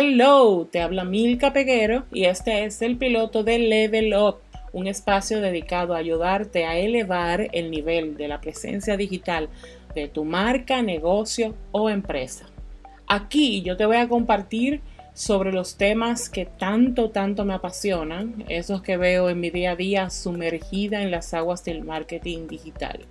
Hello, te habla Milka Peguero y este es el piloto de Level Up, un espacio dedicado a ayudarte a elevar el nivel de la presencia digital de tu marca, negocio o empresa. Aquí yo te voy a compartir sobre los temas que tanto, tanto me apasionan, esos que veo en mi día a día sumergida en las aguas del marketing digital.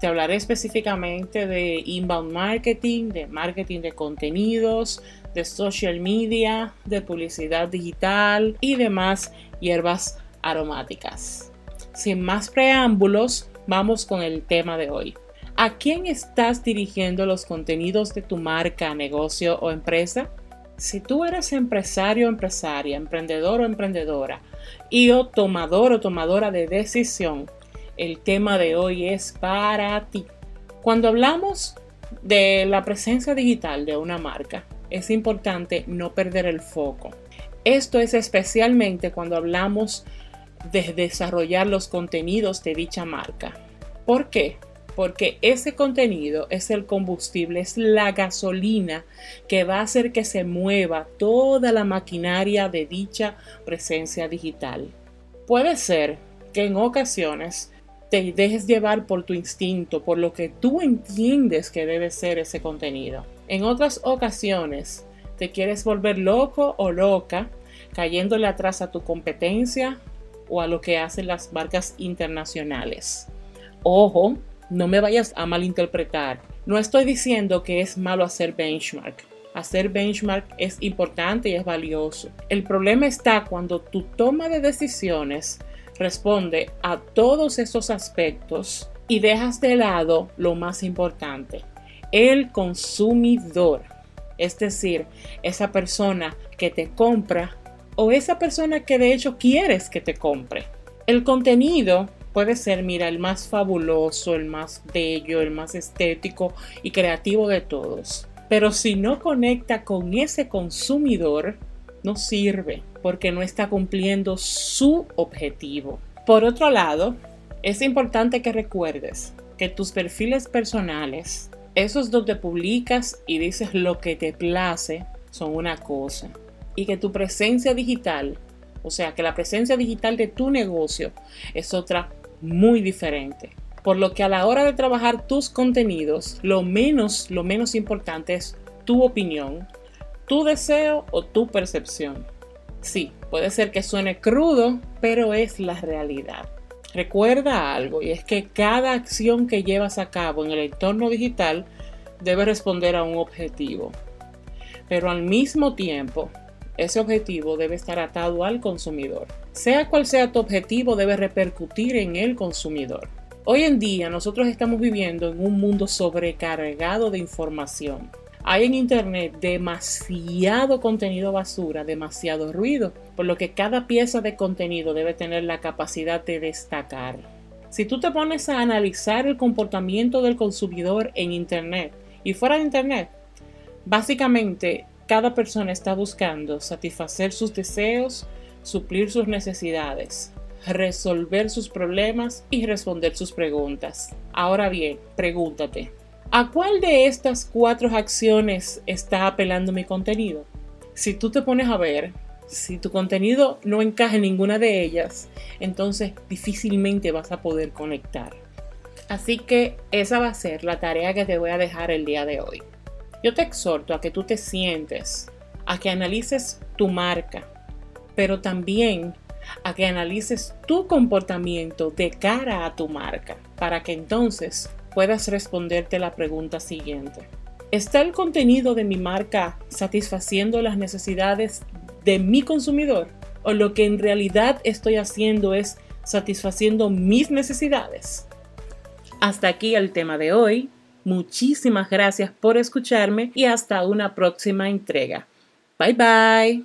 Te hablaré específicamente de inbound marketing, de marketing de contenidos, de social media, de publicidad digital y demás hierbas aromáticas. Sin más preámbulos, vamos con el tema de hoy. ¿A quién estás dirigiendo los contenidos de tu marca, negocio o empresa? Si tú eres empresario o empresaria, emprendedor o emprendedora y o tomador o tomadora de decisión, el tema de hoy es para ti. Cuando hablamos de la presencia digital de una marca, es importante no perder el foco. Esto es especialmente cuando hablamos de desarrollar los contenidos de dicha marca. ¿Por qué? porque ese contenido es el combustible, es la gasolina que va a hacer que se mueva toda la maquinaria de dicha presencia digital. Puede ser que en ocasiones te dejes llevar por tu instinto, por lo que tú entiendes que debe ser ese contenido. En otras ocasiones te quieres volver loco o loca, cayéndole atrás a tu competencia o a lo que hacen las marcas internacionales. Ojo, no me vayas a malinterpretar. No estoy diciendo que es malo hacer benchmark. Hacer benchmark es importante y es valioso. El problema está cuando tu toma de decisiones responde a todos esos aspectos y dejas de lado lo más importante, el consumidor. Es decir, esa persona que te compra o esa persona que de hecho quieres que te compre. El contenido puede ser, mira, el más fabuloso, el más bello, el más estético y creativo de todos. Pero si no conecta con ese consumidor, no sirve porque no está cumpliendo su objetivo. Por otro lado, es importante que recuerdes que tus perfiles personales, esos donde publicas y dices lo que te place, son una cosa. Y que tu presencia digital, o sea, que la presencia digital de tu negocio es otra muy diferente. Por lo que a la hora de trabajar tus contenidos, lo menos, lo menos importante es tu opinión, tu deseo o tu percepción. Sí, puede ser que suene crudo, pero es la realidad. Recuerda algo y es que cada acción que llevas a cabo en el entorno digital debe responder a un objetivo. Pero al mismo tiempo, ese objetivo debe estar atado al consumidor. Sea cual sea tu objetivo, debe repercutir en el consumidor. Hoy en día nosotros estamos viviendo en un mundo sobrecargado de información. Hay en Internet demasiado contenido basura, demasiado ruido, por lo que cada pieza de contenido debe tener la capacidad de destacar. Si tú te pones a analizar el comportamiento del consumidor en Internet y fuera de Internet, básicamente cada persona está buscando satisfacer sus deseos, suplir sus necesidades, resolver sus problemas y responder sus preguntas. Ahora bien, pregúntate, ¿a cuál de estas cuatro acciones está apelando mi contenido? Si tú te pones a ver, si tu contenido no encaja en ninguna de ellas, entonces difícilmente vas a poder conectar. Así que esa va a ser la tarea que te voy a dejar el día de hoy. Yo te exhorto a que tú te sientes, a que analices tu marca, pero también a que analices tu comportamiento de cara a tu marca, para que entonces puedas responderte la pregunta siguiente. ¿Está el contenido de mi marca satisfaciendo las necesidades de mi consumidor? ¿O lo que en realidad estoy haciendo es satisfaciendo mis necesidades? Hasta aquí el tema de hoy. Muchísimas gracias por escucharme y hasta una próxima entrega. Bye bye.